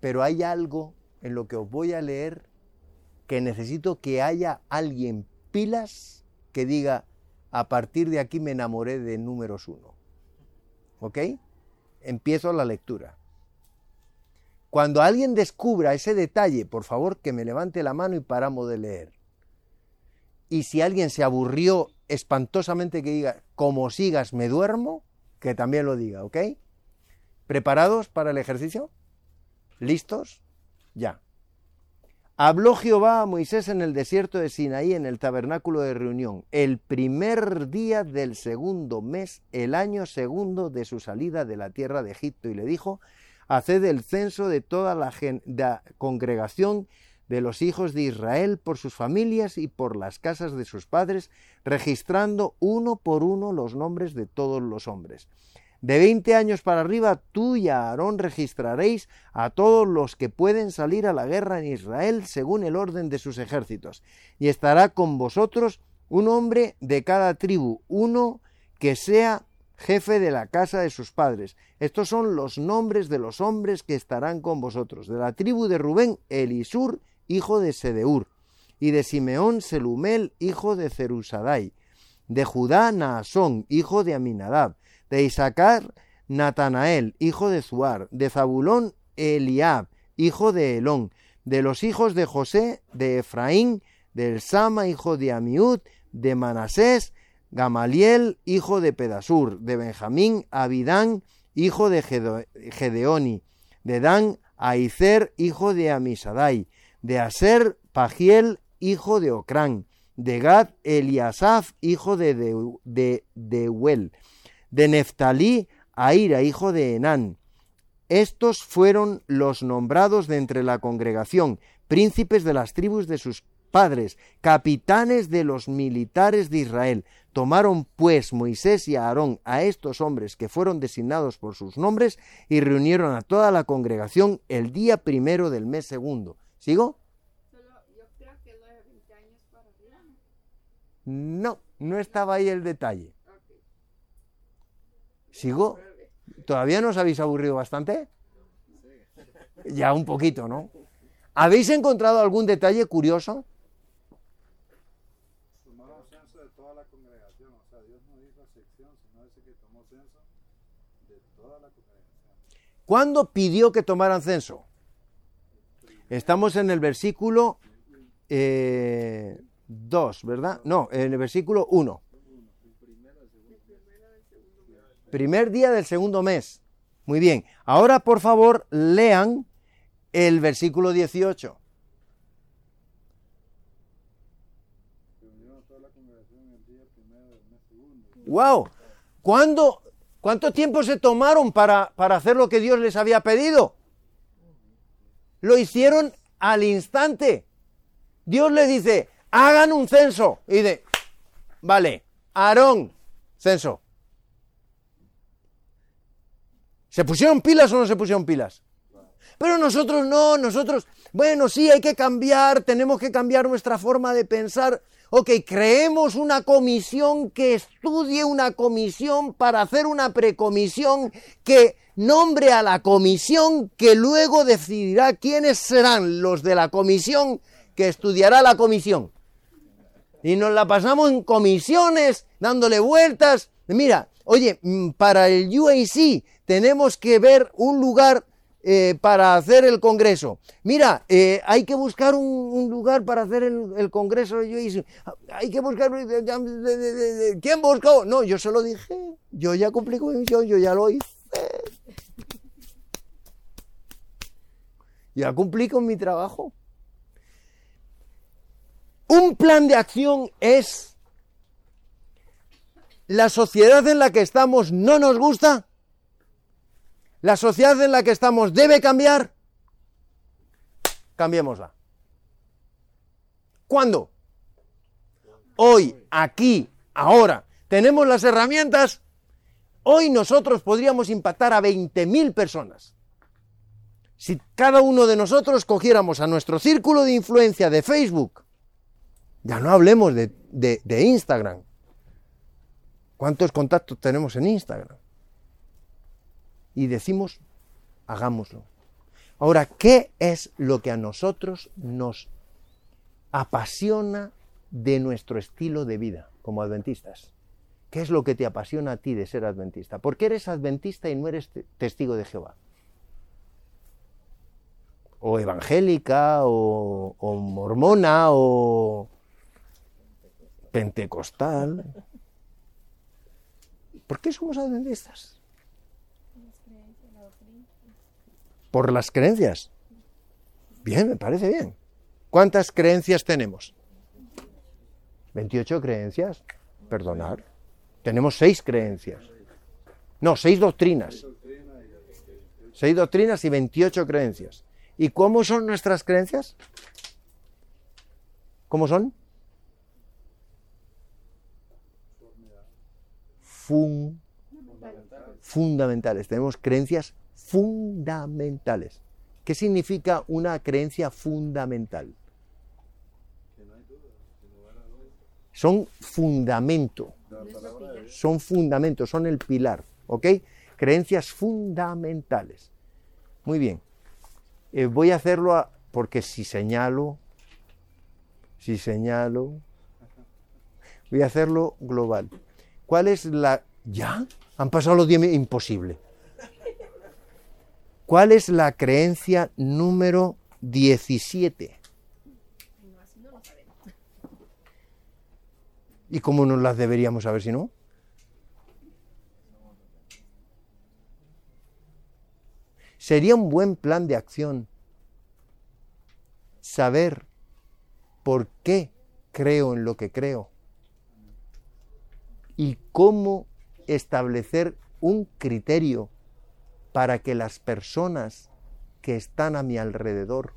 Pero hay algo en lo que os voy a leer que necesito que haya alguien pilas que diga, a partir de aquí me enamoré de números uno. ¿Ok? Empiezo la lectura. Cuando alguien descubra ese detalle, por favor que me levante la mano y paramos de leer. Y si alguien se aburrió espantosamente que diga, como sigas me duermo, que también lo diga, ¿ok? ¿Preparados para el ejercicio? ¿Listos? Ya. Habló Jehová a Moisés en el desierto de Sinaí, en el tabernáculo de reunión, el primer día del segundo mes, el año segundo de su salida de la tierra de Egipto, y le dijo, haced el censo de toda la, la congregación de los hijos de Israel por sus familias y por las casas de sus padres, registrando uno por uno los nombres de todos los hombres. De veinte años para arriba, tú y Aarón registraréis a todos los que pueden salir a la guerra en Israel según el orden de sus ejércitos, y estará con vosotros un hombre de cada tribu, uno que sea jefe de la casa de sus padres. Estos son los nombres de los hombres que estarán con vosotros. De la tribu de Rubén, Elisur, hijo de Sedeur, y de Simeón, Selumel, hijo de Cerusadai. De Judá, Naasón, hijo de Aminadab de Isaacar, Natanael, hijo de Zuar, de Zabulón, Eliab, hijo de Elón, de los hijos de José, de Efraín, del Sama, hijo de Amiud, de Manasés, Gamaliel, hijo de Pedasur, de Benjamín, Abidán, hijo de Gedeoni, de Dan, Aicer, hijo de Amisadai, de Aser, Pagiel, hijo de Ocrán, de Gad, Eliasaf, hijo de, de, Deuel, de Neftalí, Aira, hijo de Enán. Estos fueron los nombrados de entre la congregación, príncipes de las tribus de sus padres, capitanes de los militares de Israel. Tomaron pues Moisés y Aarón a estos hombres que fueron designados por sus nombres y reunieron a toda la congregación el día primero del mes segundo. ¿Sigo? No, no estaba ahí el detalle. ¿Sigo? ¿Todavía no os habéis aburrido bastante? Ya un poquito, ¿no? ¿Habéis encontrado algún detalle curioso? Tomaron censo de toda la congregación, o sea, Dios no hizo sección, sino dice que tomó censo de toda la congregación. ¿Cuándo pidió que tomaran censo? Estamos en el versículo 2, eh, ¿verdad? No, en el versículo 1. Primer día del segundo mes. Muy bien. Ahora, por favor, lean el versículo 18. ¡Wow! ¿Cuándo, ¿Cuánto tiempo se tomaron para, para hacer lo que Dios les había pedido? Lo hicieron al instante. Dios les dice, hagan un censo. Y de, vale, Aarón, censo. ¿Se pusieron pilas o no se pusieron pilas? Pero nosotros no, nosotros, bueno, sí, hay que cambiar, tenemos que cambiar nuestra forma de pensar. Ok, creemos una comisión que estudie una comisión para hacer una precomisión que nombre a la comisión que luego decidirá quiénes serán los de la comisión que estudiará la comisión. Y nos la pasamos en comisiones, dándole vueltas. Mira, oye, mm, para el UAC tenemos que ver un lugar eh, para hacer el congreso. Mira, eh, hay que buscar un, lugar para hacer el, congreso. Yo hice, hay que buscar. ¿Quién buscó? No, yo se lo dije. Yo ya cumplí con mi misión, yo ya lo hice. Ya cumplí con mi trabajo. Un plan de acción es la sociedad en la que estamos no nos gusta la sociedad en la que estamos debe cambiar, cambiémosla. ¿Cuándo? Hoy, aquí, ahora. Tenemos las herramientas. Hoy nosotros podríamos impactar a 20.000 personas. Si cada uno de nosotros cogiéramos a nuestro círculo de influencia de Facebook Ya no hablemos de, de- de Instagram. ¿Cuántos contactos tenemos en Instagram? Y decimos, hagámoslo. Ahora, ¿qué es lo que a nosotros nos apasiona de nuestro estilo de vida como adventistas? ¿Qué es lo que te apasiona a ti de ser adventista? ¿Por qué eres adventista y no eres te- testigo de Jehová? O evangélica, o, o mormona, o pentecostal. ¿Por qué somos adventistas? Por las creencias. Bien, me parece bien. ¿Cuántas creencias tenemos? 28 creencias. Perdonar. Tenemos seis creencias. No, seis doctrinas. Seis doctrinas y 28 creencias. ¿Y cómo son nuestras creencias? ¿Cómo son? Fun- fundamentales. Tenemos creencias fundamentales. ¿Qué significa una creencia fundamental? Son fundamento. Son fundamentos, son el pilar. ¿Ok? Creencias fundamentales. Muy bien. Eh, voy a hacerlo a- porque si señalo, si señalo, voy a hacerlo global. ¿Cuál es la... ¿Ya? Han pasado los 10 minutos. Imposible. ¿Cuál es la creencia número 17? ¿Y cómo nos las deberíamos saber si no? Sería un buen plan de acción saber por qué creo en lo que creo y cómo establecer un criterio para que las personas que están a mi alrededor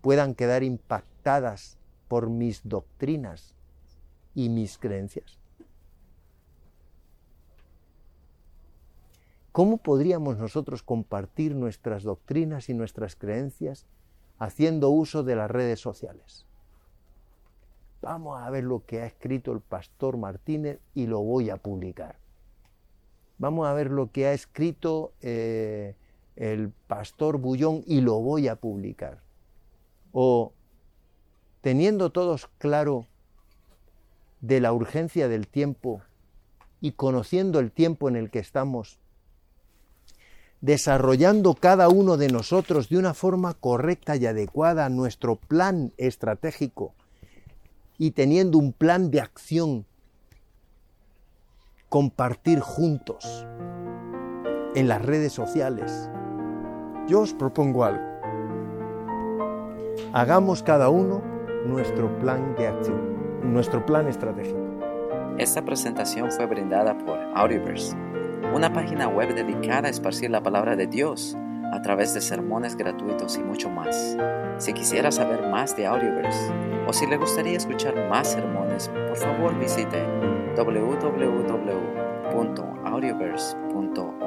puedan quedar impactadas por mis doctrinas y mis creencias. ¿Cómo podríamos nosotros compartir nuestras doctrinas y nuestras creencias haciendo uso de las redes sociales? Vamos a ver lo que ha escrito el pastor Martínez y lo voy a publicar. Vamos a ver lo que ha escrito eh, el pastor Bullón y lo voy a publicar. O teniendo todos claro de la urgencia del tiempo y conociendo el tiempo en el que estamos, desarrollando cada uno de nosotros de una forma correcta y adecuada nuestro plan estratégico y teniendo un plan de acción, compartir juntos en las redes sociales. Yo os propongo algo. Hagamos cada uno nuestro plan de acción, nuestro plan estratégico. Esta presentación fue brindada por Audioverse, una página web dedicada a esparcir la palabra de Dios a través de sermones gratuitos y mucho más. Si quisiera saber más de Audioverse o si le gustaría escuchar más sermones, por favor visite www.audioverse.org.